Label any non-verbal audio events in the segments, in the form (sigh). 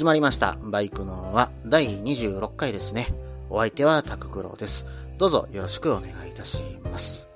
始まりました。バイクのは第26回ですね。お相手はタククロウです。どうぞよろしくお願いいたします。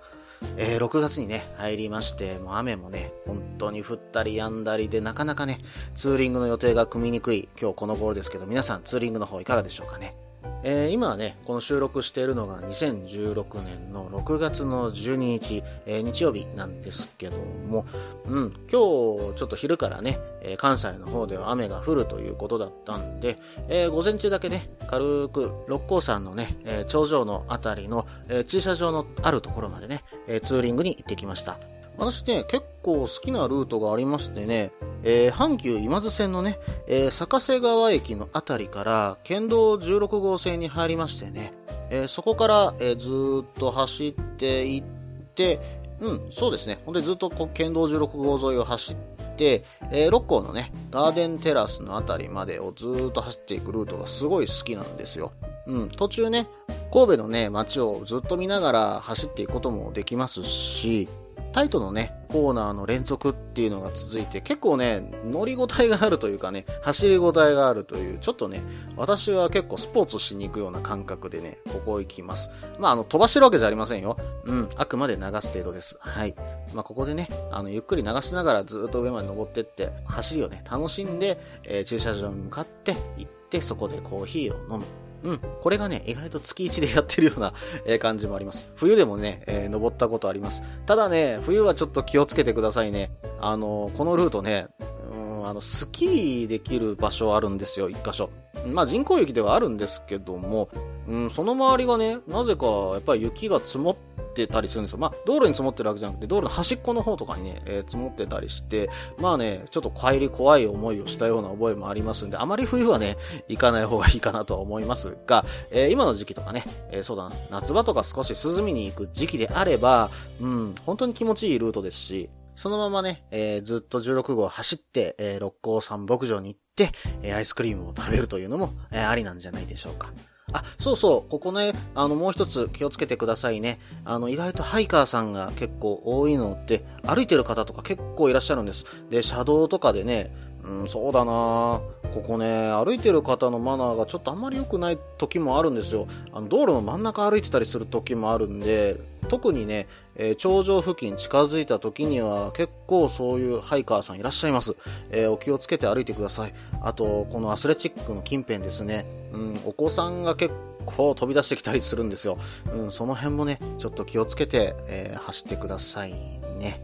えー6月にね、入りまして、もう雨もね、本当に降ったり止んだりで、なかなかね、ツーリングの予定が組みにくい今日この頃ですけど、皆さんツーリングの方いかがでしょうかね？えー今はね、この収録しているのが2016年の6月の12日、えー日曜日なんですけども、うん、今日ちょっと昼からね、えー関西の方では雨が降るということだったんで、え午前中だけね、軽く六甲山のね、え頂上のあたりの、え駐車場のあるところまでね、えツーリングに行ってきました。私ね、結構好きなルートがありましてね、えー阪急今津線のね、えー坂瀬川駅のあたりから県道16号線に入りましてね、えーそこから、えーずっと走っていって、うん、そうですね。本当にずっとこ県道16号沿いを走って、えー六甲のね、ガーデンテラスのあたりまでをずっと走っていくルートがすごい好きなんですよ。うん、途中ね、神戸のね、街をずっと見ながら走っていくこともできますし、タイトのね、コーナーの連続っていうのが続いて、結構ね、乗り応えがあるというかね、走り応えがあるという、ちょっとね、私は結構スポーツしに行くような感覚でね、ここ行きます。まあ、あの、飛ばしてるわけじゃありませんよ。うん、あくまで流す程度です。はい。まあ、ここでね、あの、ゆっくり流しながらずっと上まで登ってって、走りをね、楽しんで、えー駐車場に向かって行って、そこでコーヒーを飲む。うん。これがね、意外と月1でやってるような、(laughs) え感じもあります。冬でもね、えー登ったことあります。ただね、冬はちょっと気をつけてくださいね。あのこのルートね、うん、あの、スキーできる場所あるんですよ、一箇所。まあ人工雪ではあるんですけども、うん、その周りがね、なぜかやっぱり雪が積もってたりするんですよ。まあ道路に積もってるわけじゃなくて、道路の端っこの方とかにね、えー積もってたりして、まあね、ちょっと帰り怖い思いをしたような覚えもありますんで、あまり冬はね、行かない方がいいかなとは思いますが、えー今の時期とかね、えーそうだな、夏場とか少し涼みに行く時期であれば、うん、本当に気持ちいいルートですし、そのままね、えーずっと16号走って、えー六甲山牧場に行って、えーアイスクリームを食べるというのも、えーありなんじゃないでしょうか。あ、そうそう、ここね、あの、もう一つ気をつけてくださいね。あの、意外とハイカーさんが結構多いのって、歩いてる方とか結構いらっしゃるんです。で、車道とかでね、うん、そうだなここね、歩いてる方のマナーがちょっとあんまり良くない時もあるんですよ。あの道路の真ん中歩いてたりする時もあるんで、特にね、えー頂上付近近づいた時には結構そういうハイカーさんいらっしゃいます。えーお気をつけて歩いてください。あと、このアスレチックの近辺ですね、うん、お子さんが結構飛び出してきたりするんですよ。うん、その辺もね、ちょっと気をつけて、えー走ってくださいね。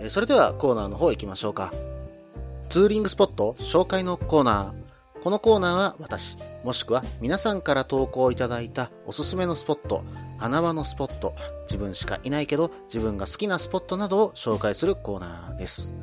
えーそれではコーナーの方行きましょうか。ツーリングスポット紹介のコーナー。このコーナーは私、もしくは皆さんから投稿いただいたおすすめのスポット、穴場のスポット、自分しかいないけど自分が好きなスポットなどを紹介するコーナーです。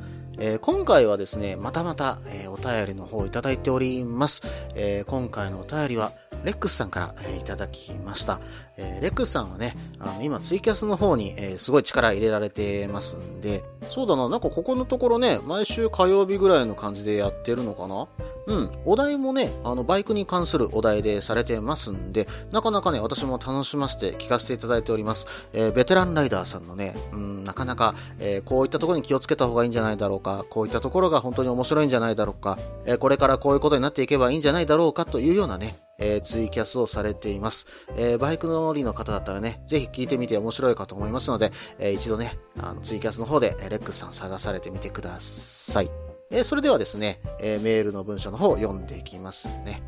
えー今回はですね、またまた、えーお便りの方をいただいております。えー今回のお便りは、レックスさんから、えいただきました。えーレックスさんはね、あの、今ツイキャスの方に、えーすごい力入れられてますんで、そうだな、なんかここのところね、毎週火曜日ぐらいの感じでやってるのかな？うん、お題もね、あの、バイクに関するお題でされてますんで、なかなかね、私も楽しませて聞かせていただいております。えーベテランライダーさんのね、うん、なかなか、えーこういったところに気をつけた方がいいんじゃないだろうか、こういったところが本当に面白いんじゃないだろうか、えーこれからこういうことになっていけばいいんじゃないだろうかというようなね、えーツイキャスをされています。えーバイク乗りの方だったらね、ぜひ聞いてみて面白いかと思いますので、えー一度ね、あのツイキャスの方で、レックスさん探されてみてください。えーそれではですね、えーメールの文章の方を読んでいきますね。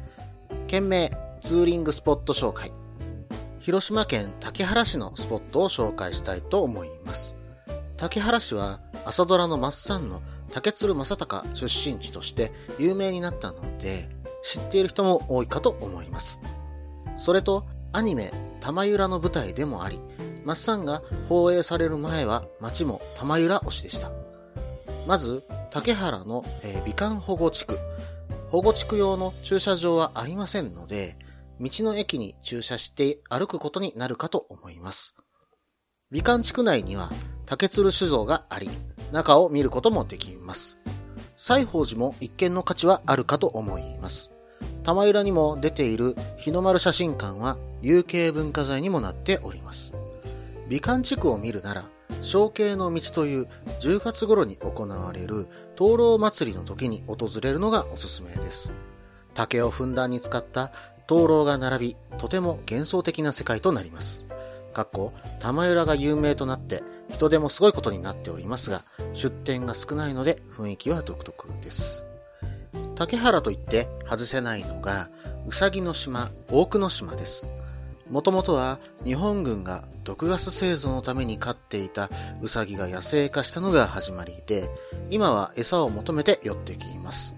件名、ツーリングスポット紹介。広島県竹原市のスポットを紹介したいと思います。竹原市は朝ドラのマッサンの竹鶴正隆出身地として有名になったので、知っている人も多いかと思います。それと、アニメ、玉浦の舞台でもあり、マッサンが放映される前は町も玉浦推しでした。まず、竹原の、えー美観保護地区。保護地区用の駐車場はありませんので、道の駅に駐車して歩くことになるかと思います。美観地区内には竹鶴酒造があり、中を見ることもできます。西宝寺も一見の価値はあるかと思います。玉浦にも出ている日の丸写真館は有形文化財にもなっております。美観地区を見るなら、小慶の道という10月頃に行われる灯籠祭りの時に訪れるのがおすすめです。竹をふんだんに使った灯籠が並び、とても幻想的な世界となります。かっこ、玉浦が有名となって人手もすごいことになっておりますが、出店が少ないので雰囲気は独特です。竹原といって外せないのが、うさぎの島、大久野島です。もともとは日本軍が毒ガス製造のために飼っていたウサギが野生化したのが始まりで、今は餌を求めて寄ってきます。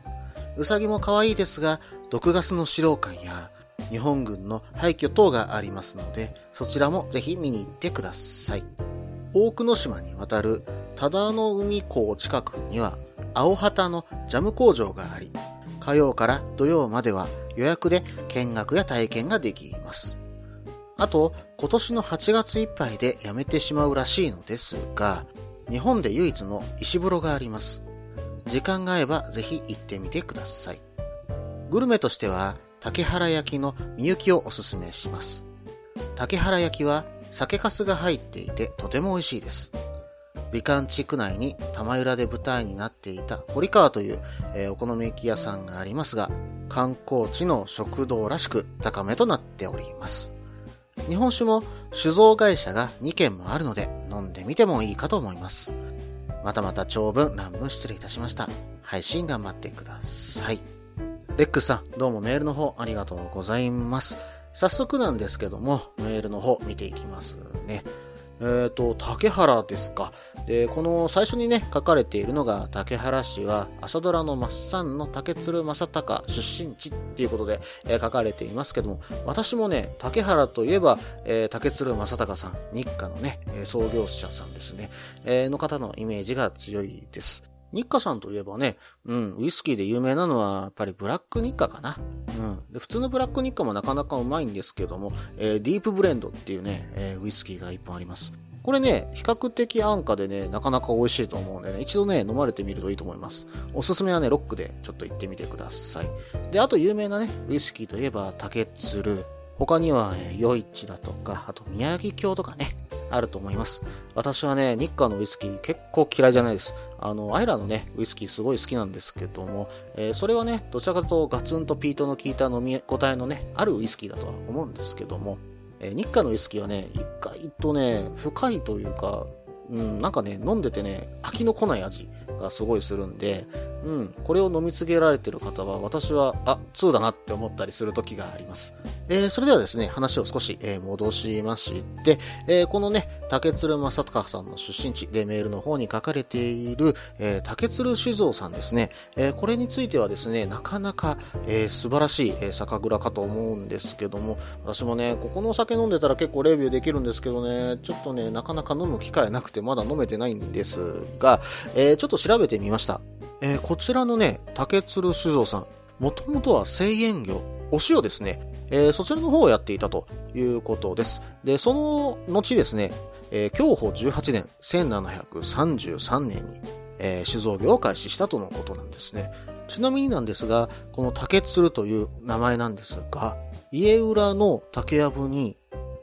ウサギも可愛いですが、毒ガスの資料館や日本軍の廃墟等がありますので、そちらもぜひ見に行ってください。大久野島に渡る忠野海港近くには青旗のジャム工場があり、火曜から土曜までは予約で見学や体験ができます。あと、今年の8月いっぱいでやめてしまうらしいのですが、日本で唯一の石風呂があります。時間が合えばぜひ行ってみてください。グルメとしては、竹原焼のみゆきをおすすめします。竹原焼は酒粕が入っていてとても美味しいです。美観地区内に玉浦で舞台になっていた堀川という、えー、お好み焼き屋さんがありますが、観光地の食堂らしく高めとなっております。日本酒も酒造会社が2軒もあるので飲んでみてもいいかと思います。またまた長文乱文失礼いたしました。配信頑張ってください。レックスさん、どうもメールの方ありがとうございます。早速なんですけども、メールの方見ていきますね。えっ、ー、と、竹原ですか。で、この最初にね、書かれているのが、竹原氏は朝ドラのマッサンの竹鶴正隆出身地っていうことで、えー、書かれていますけども、私もね、竹原といえば、えー、竹鶴正隆さん、日課のね、創業者さんですね、え、の方のイメージが強いです。日課さんといえばね、うん、ウイスキーで有名なのは、やっぱりブラック日課かな。うん。で、普通のブラック日課もなかなかうまいんですけども、えー、ディープブレンドっていうね、えー、ウイスキーが一本あります。これね、比較的安価でね、なかなか美味しいと思うんでね、一度ね、飲まれてみるといいと思います。おすすめはね、ロックでちょっと行ってみてください。で、あと有名なね、ウイスキーといえば、竹鶴。他には、えー、余市だとか、あと宮城京とかね、あると思います。私はね、日課のウイスキー結構嫌いじゃないです。あの、アイラのね、ウイスキーすごい好きなんですけども、えー、それはね、どちらかとガツンとピートの効いた飲み応えのね、あるウイスキーだとは思うんですけども、えー、日課のウイスキーはね、意外とね、深いというか、うん、なんかね、飲んでてね、飽きのこない味がすごいするんで、うん、これを飲み継げられてる方は、私は、あ、2だなって思ったりする時があります。えー、それではですね、話を少し、えー、戻しまして、えー、このね、竹鶴正隆さんの出身地でメールの方に書かれている、え竹鶴酒造さんですね、えこれについてはですね、なかなか、え素晴らしい、え酒蔵かと思うんですけども、私もね、ここのお酒飲んでたら結構レビューできるんですけどね、ちょっとね、なかなか飲む機会なくてまだ飲めてないんですが、えちょっと調べてみました。えこちらのね、竹鶴酒造さん、もともとは製塩業、お塩ですね、えー、そちらの方をやっていたということです。で、その後ですね、えー、享保18年、1733年に、えー、酒造業を開始したとのことなんですね。ちなみになんですが、この竹鶴という名前なんですが、家裏の竹やぶに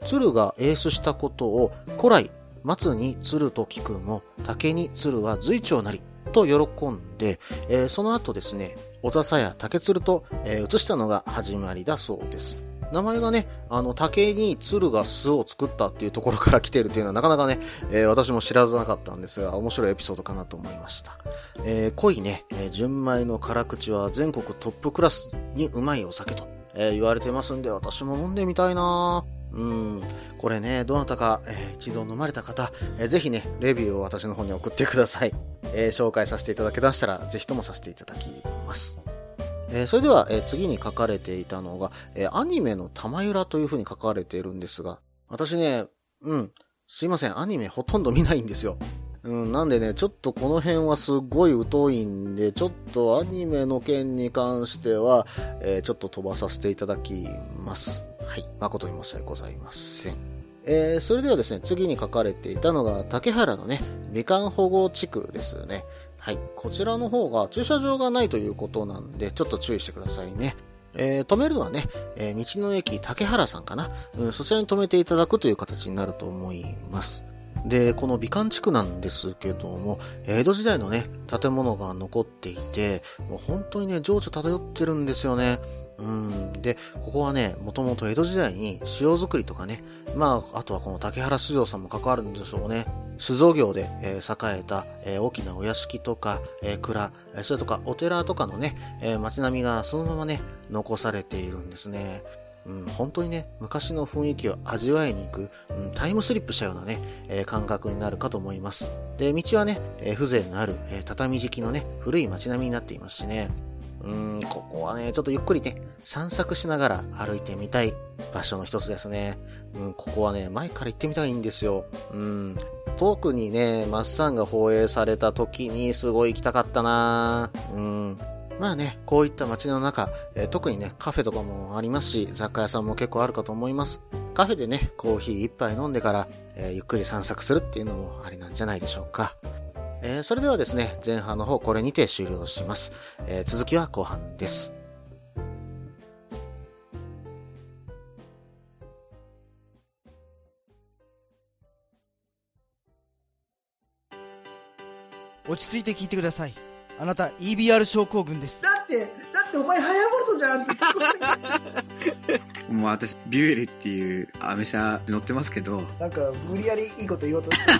鶴がエースしたことを古来、松に鶴と聞くも、竹に鶴は随長なり、と喜んで、えー、その後ですね、小笹や竹鶴と、えー、移したのが始まりだそうです。名前がね、あの、竹に鶴が巣を作ったっていうところから来てるっていうのはなかなかね、えー、私も知らずなかったんですが、面白いエピソードかなと思いました。えー、濃いね、えー、純米の辛口は全国トップクラスにうまいお酒と、え、言われてますんで、私も飲んでみたいなぁうん、これね、どなたか、えー、一度飲まれた方、えー、ぜひね、レビューを私の方に送ってください。えー、紹介させていただけましたら、ぜひともさせていただきます。えー、それでは、え、次に書かれていたのが、え、アニメの玉揺らというふうに書かれているんですが、私ね、うん、すいません、アニメほとんど見ないんですよ。うん、なんでね、ちょっとこの辺はすごい疎いんで、ちょっとアニメの件に関しては、えー、ちょっと飛ばさせていただきます。はい。誠に申し訳ございません。えー、それではですね、次に書かれていたのが、竹原のね、美観保護地区ですね。はい。こちらの方が駐車場がないということなんで、ちょっと注意してくださいね。えー、止めるのはね、えー、道の駅竹原さんかな、うん、そちらに止めていただくという形になると思います。で、この美観地区なんですけども、江戸時代のね、建物が残っていて、もう本当にね、情緒漂ってるんですよね。うん。で、ここはね、もともと江戸時代に塩作りとかね、まあ、あとはこの竹原酒造さんも関わるんでしょうね。酒造業で、えー、栄えた、えー、大きなお屋敷とか、えー、蔵、それとかお寺とかのね、え街並みがそのままね、残されているんですね。うん、本当にね、昔の雰囲気を味わいに行く、うん、タイムスリップしたようなね、えー、感覚になるかと思います。で、道はね、えー、風情のある、えー、畳敷きのね、古い街並みになっていますしね、うん、ここはね、ちょっとゆっくりね、散策しながら歩いてみたい場所の一つですね。うん、ここはね、前から行ってみたいんですよ。うん、特にね、マッサンが放映された時にすごい行きたかったなうん、まあね、こういった街の中、えー、特にね、カフェとかもありますし、雑貨屋さんも結構あるかと思います。カフェでね、コーヒー一杯飲んでから、えー、ゆっくり散策するっていうのもありなんじゃないでしょうか。えー、それではですね、前半の方これにて終了します。え続きは後半です。落ち着いて聞いてください。あなた EBR 症候群です。だって、だってお前ハヤボルトじゃんって (laughs) もう私、ビュエルっていうアメ車乗ってますけど。なんか、無理やりいいこと言おうとして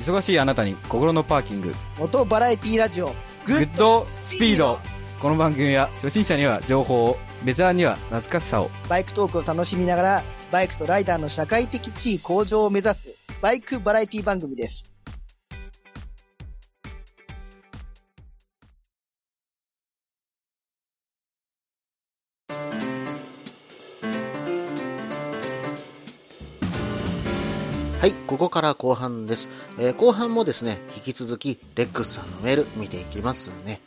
忙しいあなたに心のパーキング。元バラエティラジオ、グッドスピード。この番組は初心者には情報を、ベテランには懐かしさを。バイクトークを楽しみながら、バイクとライダーの社会的地位向上を目指す、バイクバラエティ番組です。ここから後半です。えー、後半もですね、引き続き、レックスさんのメール見ていきますね。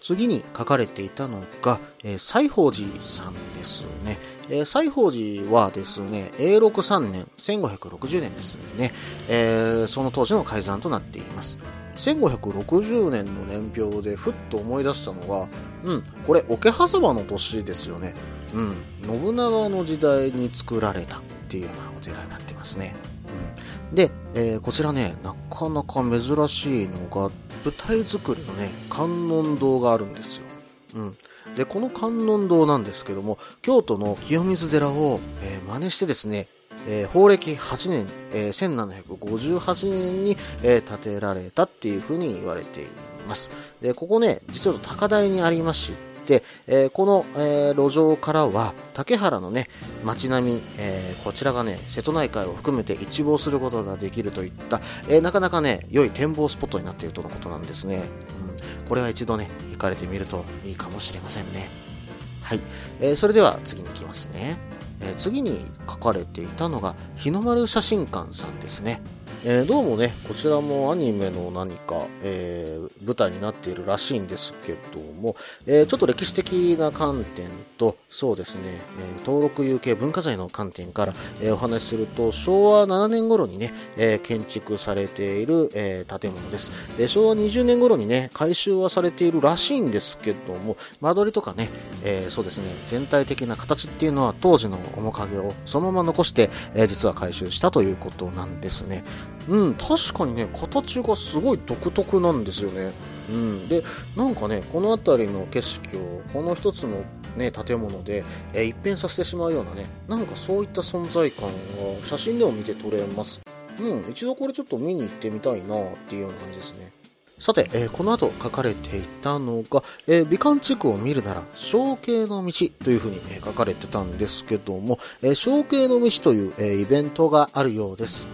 次に書かれていたのが、えー、西宝寺さんですね。えー、西宝寺はですね、永禄3年、1560年ですね、えー、その当時の改ざんとなっています。1560年の年表でふっと思い出したのが、うん、これ、桶狭間の年ですよね。うん、信長の時代に作られたっていうようなお寺になってますね。で、えー、こちらね、なかなか珍しいのが、舞台作りのね、観音堂があるんですよ。うん。で、この観音堂なんですけども、京都の清水寺を、えー、真似してですね、えー、法暦8年、えー、1758年に、えー、建てられたっていうふうに言われています。で、ここね、実は高台にありまして、、えー、この、えー、路上からは竹原のね街並み、えー、こちらがね瀬戸内海を含めて一望することができるといった、えなかなかね良い展望スポットになっているとのことなんですね、うん、これは一度ね行かれてみるといいかもしれませんね。はい、えそれでは次に行きますね、え次に書かれていたのが日の丸写真館さんですね。えー、どうもね、こちらもアニメの何か、えー、舞台になっているらしいんですけども、えー、ちょっと歴史的な観点と、そうですね、え登録有形文化財の観点から、えお話しすると、昭和7年頃にね、え建築されている、え建物です、え昭和20年頃にね、改修はされているらしいんですけども、間取りとかね、えそうですね、全体的な形っていうのは当時の面影をそのまま残して、え実は改修したということなんですね。うん、確かにね、形がすごい独特なんですよね。うん、で、なんかね、この辺りの景色を、この一つのね、建物で、えー、一変させてしまうようなね、なんかそういった存在感が写真でも見て取れます。うん、一度これちょっと見に行ってみたいなっていうような感じですね。さて、えー、この後書かれていたのが、えー、美観地区を見るなら、象形の道というふうに、え、書かれてたんですけども、えー、象形の道という、え、イベントがあるようです。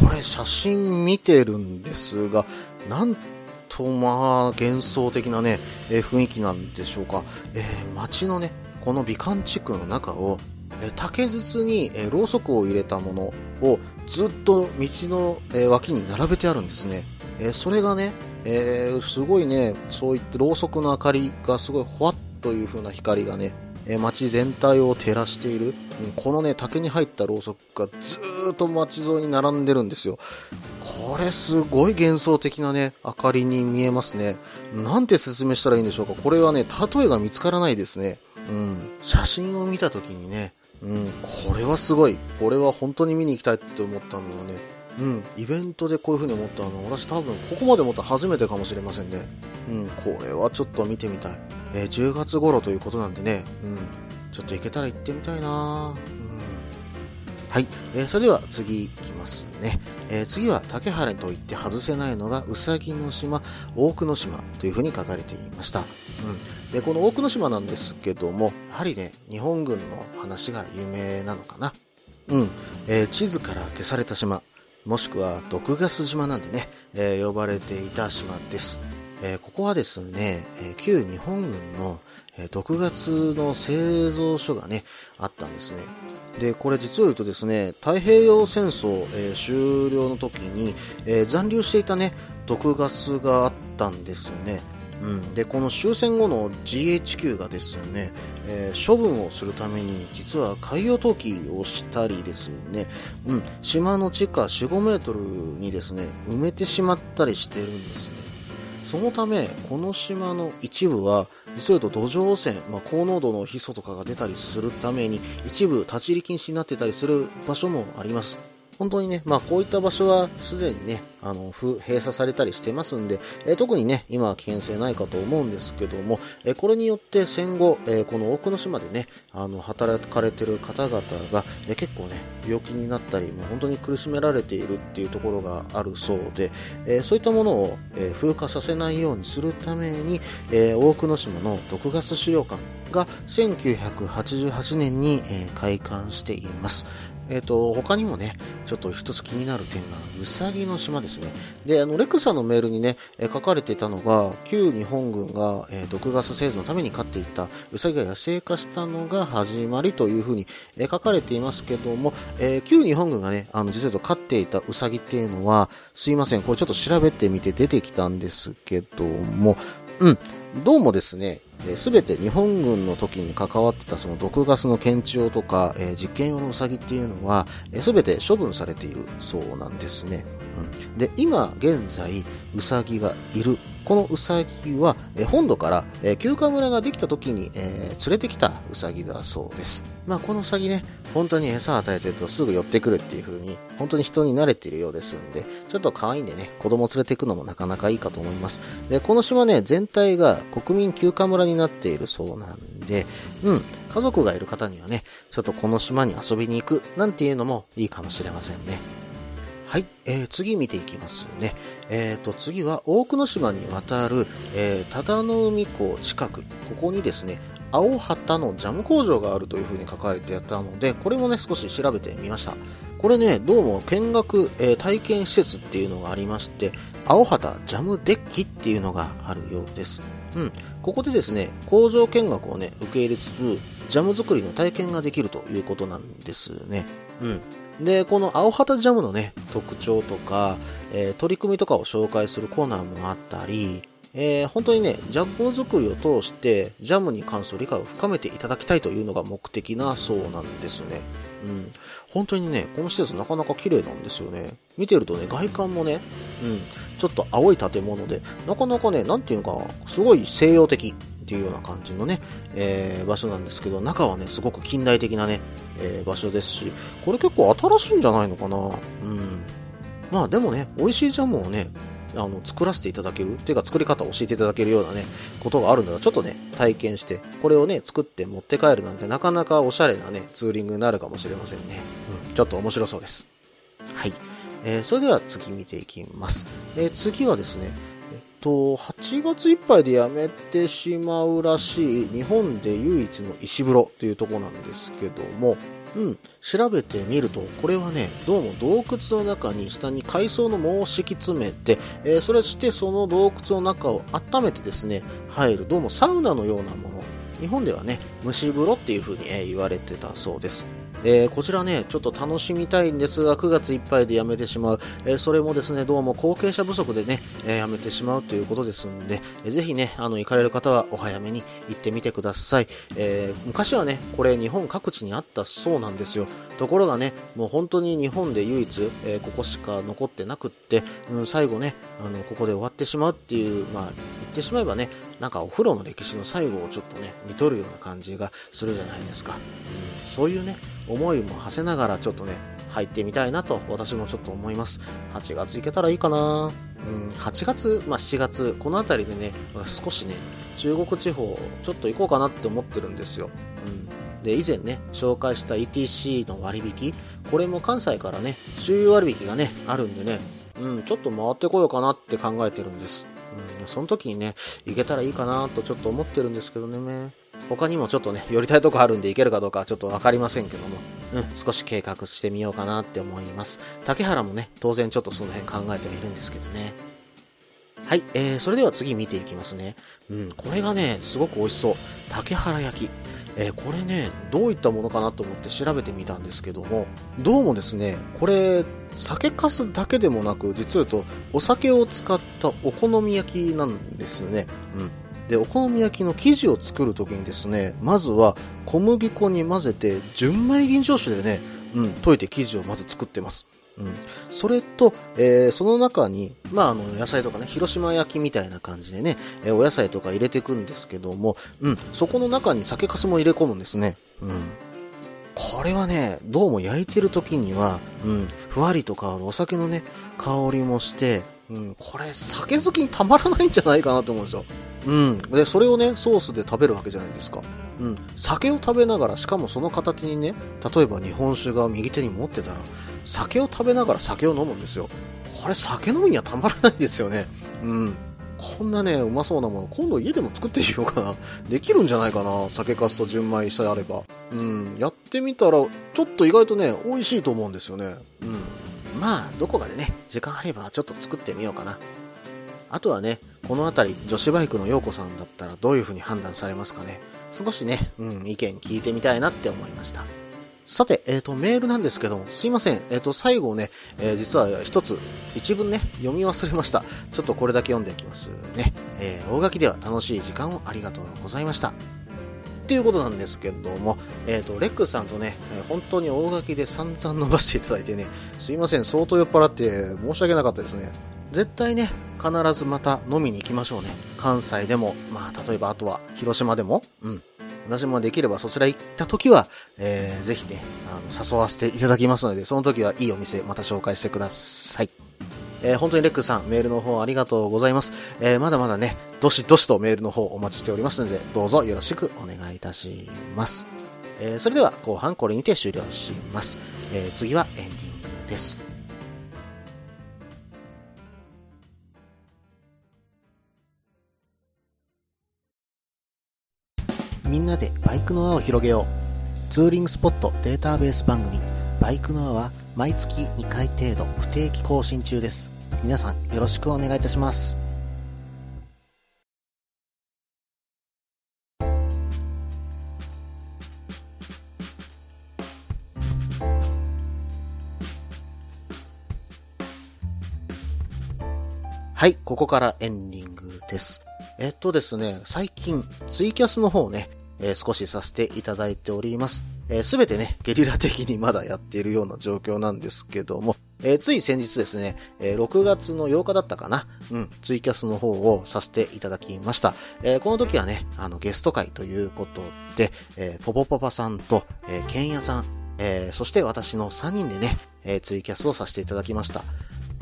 これ写真見てるんですが、なんとまあ幻想的なね、えー、雰囲気なんでしょうか。えー、街のね、この美観地区の中を、えー竹筒に、えろうそくを入れたものをずっと道の、え脇に並べてあるんですね。えそれがね、えすごいね、そういってろうそくの明かりがすごいほわっという風な光がね、え街全体を照らしている、うんこのね、竹に入ったろうそくがずっと街沿いに並んでるんですよ。これすごい幻想的なね、明かりに見えますね。なんて説明したらいいんでしょうか。これはね、例えが見つからないですね。うん。写真を見た時にね、うん、これはすごい。これは本当に見に行きたいって思ったのはね、うん、イベントでこういう風に思ったの、私多分ここまで思った初めてかもしれませんね。うん、これはちょっと見てみたい。えー10月頃ということなんでね、うん、ちょっと行けたら行ってみたいなうん。はい、えーそれでは次行きますね。えー次は竹原と言って外せないのがうさぎの島、大久野島という風に書かれていました。うん、でこの大久野島なんですけども、やはりね、日本軍の話が有名なのかな。うん、えー地図から消された島、もしくは毒ガス島なんでね、え呼ばれていた島です。えーここはですね、えー旧日本軍の、えー毒ガスの製造所がね、あったんですね。で、これ実を言うとですね、太平洋戦争、えー終了の時に、えー残留していたね、毒ガスがあったんですよね。うん、でこの終戦後の GHQ がですね、えー処分をするために実は海洋投棄をしたりですね、うん、島の地下4、5メートルにですね埋めてしまったりしてるんですね。そのため、この島の一部は、実は言うと土壌汚染、まあ、高濃度のヒ素とかが出たりするために、一部立ち入り禁止になってたりする場所もあります。本当にね、まあこういった場所はすでにね、あの、閉鎖されたりしてますんで、えー特にね、今は危険性ないかと思うんですけども、えーこれによって戦後、えーこの大久野島でね、あの、働かれてる方々が、え結構ね、病気になったり、もう本当に苦しめられているっていうところがあるそうで、えそういったものを、え風化させないようにするために、え大久野島の毒ガス資料館が1988年に、え開館しています。えっ、と、他にもね、ちょっと一つ気になる点が、うさぎの島ですね。で、あの、レクサのメールにね、え書かれていたのが、旧日本軍が、えー毒ガス製造のために飼っていたうさぎが野生化したのが始まりというふうに、え書かれていますけども、えー旧日本軍がね、あの、実は飼っていたうさぎっていうのは、すいません、これちょっと調べてみて出てきたんですけども、うん、どうもですね、えー、全て日本軍の時に関わってたその毒ガスの検知用とか、えー実験用のウサギっていうのは、えー、全て処分されているそうなんですね。うん、で、今現在、ウサギがいる。このウサギは、本土から、休暇村ができた時に、連れてきたウサギだそうです。まあ、このウサギね、本当に餌与えてるとすぐ寄ってくるっていう風に、本当に人に慣れているようですんで、ちょっと可愛いんでね、子供連れて行くのもなかなかいいかと思います。で、この島ね、全体が国民休暇村になっているそうなんで、うん、家族がいる方にはね、ちょっとこの島に遊びに行くなんていうのもいいかもしれませんね。はい、えー次見ていきますね。えーと、次は大久野島に渡る、えー、忠野海港近く、ここにですね、青旗のジャム工場があるというふうに書かれてあったので、これもね、少し調べてみました。これね、どうも見学、えー体験施設っていうのがありまして、青旗ジャムデッキっていうのがあるようです。うん。ここでですね、工場見学をね、受け入れつつ、ジャム作りの体験ができるということなんですね。うん。で、この青旗ジャムのね、特徴とか、えー取り組みとかを紹介するコーナーもあったり、えー本当にね、ジャム作りを通して、ジャムに関する理解を深めていただきたいというのが目的なそうなんですね。うん。本当にね、この施設なかなか綺麗なんですよね。見てるとね、外観もね、うん、ちょっと青い建物で、なかなかね、なんていうか、すごい西洋的っていうような感じのね、えー場所なんですけど、中はね、すごく近代的なね、えー場所ですし、これ結構新しいんじゃないのかな。うん。まあでもね、美味しいジャムをね、あの、作らせていただけるっていうか作り方を教えていただけるようなね、ことがあるんだら、ちょっとね、体験して、これをね、作って持って帰るなんてなかなかおしゃれなね、ツーリングになるかもしれませんね。うん、ちょっと面白そうです。はい。えーそれでは次見ていきます。えー次はですね、と、8月いっぱいでやめてしまうらしい日本で唯一の石風呂というところなんですけども、うん、調べてみると、これはね、どうも洞窟の中に下に海藻の藻を敷き詰めて、えーそれしてその洞窟の中を温めてですね、入る、どうもサウナのようなもの日本ではね、蒸し風呂っていう風に、え言われてたそうです。えーこちらね、ちょっと楽しみたいんですが、9月いっぱいでやめてしまう。えーそれもですね、どうも後継者不足でね、えーやめてしまうということですんで、えーぜひね、あの、行かれる方はお早めに行ってみてください。え昔はね、これ日本各地にあったそうなんですよ。ところがね、もう本当に日本で唯一、えここしか残ってなくって、うん、最後ね、あの、ここで終わってしまうっていう、まあ、言ってしまえばね、なんかお風呂の歴史の最後をちょっとね、見とるような感じがするじゃないですか。うん、そういうね、思いも馳せながらちょっとね、入ってみたいなと私もちょっと思います。8月行けたらいいかなうん、8月、まあ7月、この辺りでね、少しね、中国地方、ちょっと行こうかなって思ってるんですよ。うん。で、以前ね、紹介した ETC の割引、これも関西からね、周遊割引がね、あるんでね、うん、ちょっと回ってこようかなって考えてるんです。うん、その時にね、行けたらいいかなとちょっと思ってるんですけどね。他にもちょっとね、寄りたいとこあるんで行けるかどうかはちょっとわかりませんけども、うん、少し計画してみようかなって思います。竹原もね、当然ちょっとその辺考えてはいるんですけどね。はい、えー、それでは次見ていきますね。うん、これがね、すごく美味しそう。竹原焼き。えーこれね、どういったものかなと思って調べてみたんですけども、どうもですね、これ、酒粕だけでもなく、実を言うと、お酒を使ったお好み焼きなんですね。うん。で、お好み焼きの生地を作るときにですね、まずは小麦粉に混ぜて、純米吟醸酒でね、うん、溶いて生地をまず作ってます。うん。それと、えーその中に、まあ、あの、野菜とかね、広島焼きみたいな感じでね、えーお野菜とか入れていくんですけども、うん、そこの中に酒粕も入れ込むんですね。うん。これはね、どうも焼いてる時には、うん、ふわりと香るお酒のね、香りもして、うん、これ酒好きにたまらないんじゃないかなと思うんですよ。うん。で、それをね、ソースで食べるわけじゃないですか。うん。酒を食べながら、しかもその片手にね、例えば日本酒が右手に持ってたら、酒を食べながら酒を飲むんですよ。これ酒飲みにはたまらないですよね。うん。こんなね、うまそうなもの、今度家でも作ってみようかな。できるんじゃないかな。酒粕と純米さえあれば。うん。やってみたら、ちょっと意外とね、美味しいと思うんですよね。うん。まあ、どこかでね、時間あればちょっと作ってみようかな。あとはね、この辺り、女子バイクの陽子さんだったらどういう風に判断されますかね。少しね、うん、意見聞いてみたいなって思いました。さて、えっ、と、メールなんですけども、すいません。えっ、と、最後ね、えー実は一つ、一文ね、読み忘れました。ちょっとこれだけ読んでいきますね。え大垣では楽しい時間をありがとうございました。っていうことなんですけども、えっ、と、レックさんとね、本当に大垣で散々伸ばしていただいてね、すいません、相当酔っ払って申し訳なかったですね。絶対ね、必ずまた飲みに行きましょうね。関西でも、まあ、例えばあとは広島でも、うん。私もできればそちら行った時は、えーぜひね、あの、誘わせていただきますので、その時はいいお店また紹介してください。えー本当にレックさん、メールの方ありがとうございます。えーまだまだね、どしどしとメールの方お待ちしておりますので、どうぞよろしくお願いいたします。えーそれでは後半これにて終了します。え次はエンディングです。みんなでバイクの輪を広げよう。ツーリングスポットデータベース番組、バイクの輪は毎月2回程度不定期更新中です。皆さんよろしくお願いいたします。はい、ここからエンディングです。えっとですね、最近、ツイキャスの方をね、えー少しさせていただいております。えすべてね、ゲリラ的にまだやっているような状況なんですけども、えーつい先日ですね、え6月の8日だったかな、うん、ツイキャスの方をさせていただきました。えこの時はね、あの、ゲスト会ということで、えポポパパさんと、えーケンヤさん、えそして私の3人でね、えツイキャスをさせていただきました。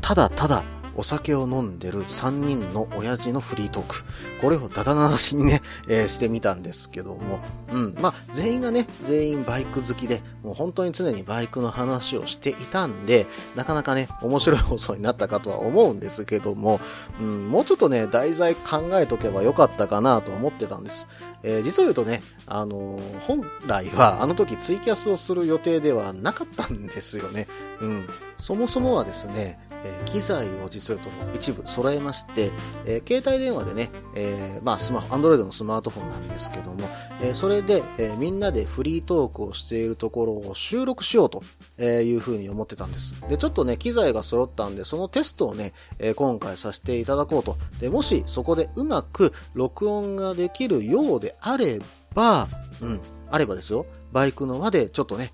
ただただお酒を飲んでる3人の親父のフリートーク。これをダダ流しにね、えーしてみたんですけども。うん。まあ、全員がね、全員バイク好きで、もう本当に常にバイクの話をしていたんで、なかなかね、面白い放送になったかとは思うんですけども、うん、もうちょっとね、題材考えとけばよかったかなと思ってたんです。えー実を言うとね、あのー本来はあの時ツイキャスをする予定ではなかったんですよね。うん。そもそもはですね、機材を実はと一部揃えまして、え携帯電話でね、えまあスマホ、アンドロイドのスマートフォンなんですけども、えそれで、えみんなでフリートークをしているところを収録しようというふうに思ってたんです。で、ちょっとね、機材が揃ったんで、そのテストをね、え今回させていただこうと。で、もしそこでうまく録音ができるようであれば、うん、あればですよ、バイクの輪でちょっとね、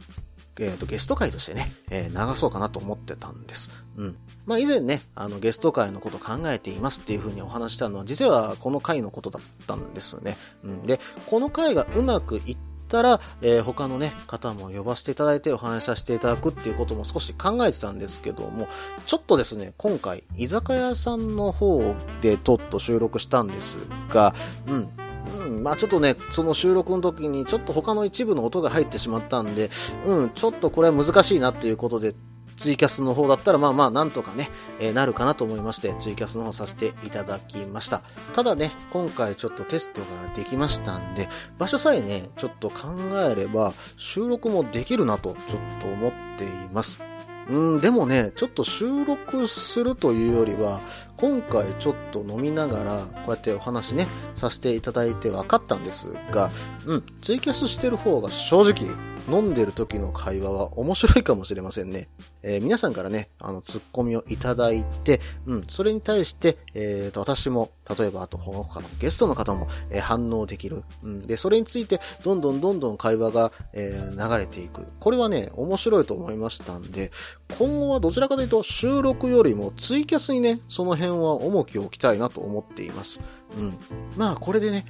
えっ、と、ゲスト会としてね、えー流そうかなと思ってたんです。うん。まあ、以前ね、あの、ゲスト会のこと考えていますっていうふうにお話したのは、実はこの回のことだったんですね。うん。で、この回がうまくいったら、えー他のね、方も呼ばせていただいてお話しさせていただくっていうことも少し考えてたんですけども、ちょっとですね、今回、居酒屋さんの方でちょっと収録したんですが、うん。うん、まあちょっとね、その収録の時にちょっと他の一部の音が入ってしまったんで、うん、ちょっとこれは難しいなっていうことで、ツイキャスの方だったらまあまあなんとかね、えーなるかなと思いまして、ツイキャスの方させていただきました。ただね、今回ちょっとテストができましたんで、場所さえね、ちょっと考えれば収録もできるなとちょっと思っています。うん、でもね、ちょっと収録するというよりは、今回ちょっと飲みながら、こうやってお話ね、させていただいて分かったんですが、うん、ツイキャスしてる方が正直、飲んでる時の会話は面白いかもしれませんね。えー皆さんからね、あの、ツッコミをいただいて、うん、それに対して、えーと、私も、例えば、あと、他のゲストの方も、えー反応できる。うん、で、それについて、どんどんどんどん会話が、えー流れていく。これはね、面白いと思いましたんで、今後はどちらかというと、収録よりもツイキャスにね、その辺は重きを置きたいなと思っています。うん。まあ、これでね、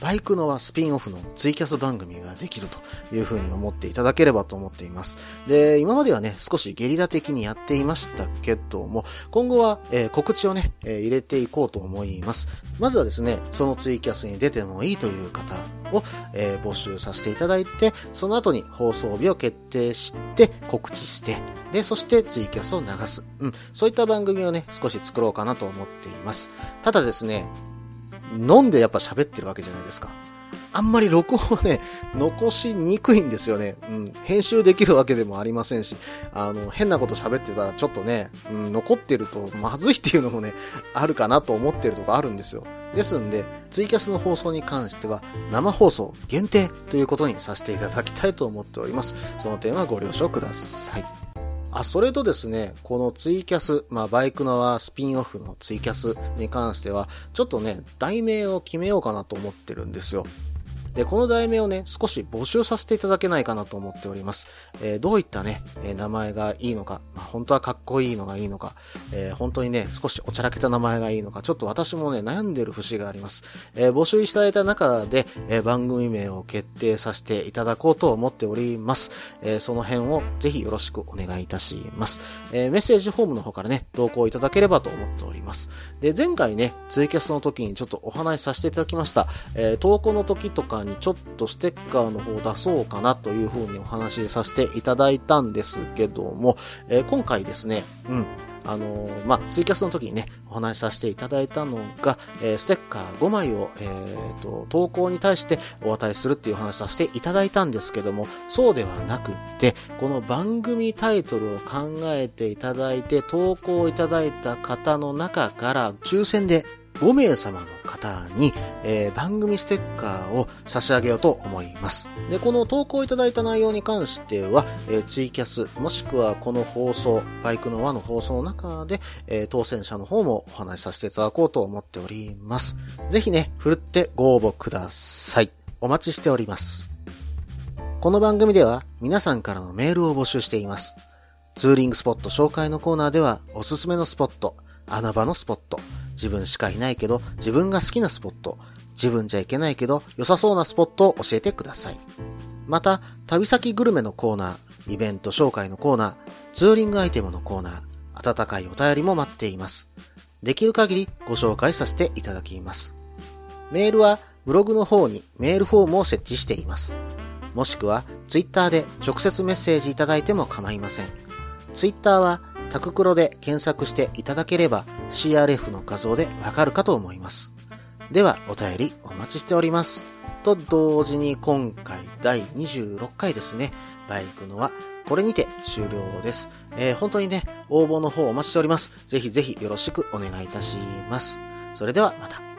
バイクのはスピンオフのツイキャス番組ができるというふうに思っていただければと思っています。で、今まではね、少しゲリラ的にやっていましたけども、今後は、えー告知をね、えー入れていこうと思います。まずはですね、そのツイキャスに出てもいいという方を、えー募集させていただいて、その後に放送日を決定して、告知して、で、そしてツイキャスを流す。うん、そういった番組をね、少し作ろうかなと思っています。ただですね、飲んでやっぱ喋ってるわけじゃないですか。あんまり録音はね、残しにくいんですよね。うん。編集できるわけでもありませんし、あの、変なこと喋ってたらちょっとね、うん、残ってるとまずいっていうのもね、あるかなと思ってるとこあるんですよ。ですんで、ツイキャスの放送に関しては、生放送限定ということにさせていただきたいと思っております。その点はご了承ください。あ、それとですね、このツイキャス、まあ、バイクのはスピンオフのツイキャスに関しては、ちょっとね、題名を決めようかなと思ってるんですよ。で、この題名をね、少し募集させていただけないかなと思っております。えーどういったね、え名前がいいのか、まあ、本当はかっこいいのがいいのか、えー本当にね、少しおちゃらけた名前がいいのか、ちょっと私もね、悩んでる節があります。えー募集いただいた中で、え番組名を決定させていただこうと思っております。えその辺をぜひよろしくお願いいたします。えメッセージフォームの方からね、投稿いただければと思っております。で、前回ね、ツイキャスの時にちょっとお話しさせていただきました。え投稿の時とかにちょっとステッカーの方出そうかなというふうにお話しさせていただいたんですけども、えー今回ですね、うん、あのーまあ、ツイキャスの時にね、お話しさせていただいたのが、えーステッカー5枚を、えーと、投稿に対してお与えするっていうお話させていただいたんですけども、そうではなくって、この番組タイトルを考えていただいて、投稿いただいた方の中から、抽選で5名様の方に、えー番組ステッカーを差し上げようと思います。で、この投稿いただいた内容に関しては、えーツイキャス、もしくはこの放送、バイクの輪の放送の中で、えー当選者の方もお話しさせていただこうと思っております。ぜひね、ふるってご応募ください。お待ちしております。この番組では皆さんからのメールを募集しています。ツーリングスポット紹介のコーナーではおすすめのスポット、穴場のスポット、自分しかいないけど自分が好きなスポット、自分じゃいけないけど良さそうなスポットを教えてください。また、旅先グルメのコーナー、イベント紹介のコーナー、ツーリングアイテムのコーナー、温かいお便りも待っています。できる限りご紹介させていただきます。メールはブログの方にメールフォームを設置しています。もしくはツイッターで直接メッセージいただいても構いません。ツイッターはタククロで検索していただければ CRF の画像でわかるかと思います。ではお便りお待ちしております。と同時に今回第26回ですね、バイクのはこれにて終了です。えー本当にね、応募の方お待ちしております。ぜひぜひよろしくお願いいたします。それではまた。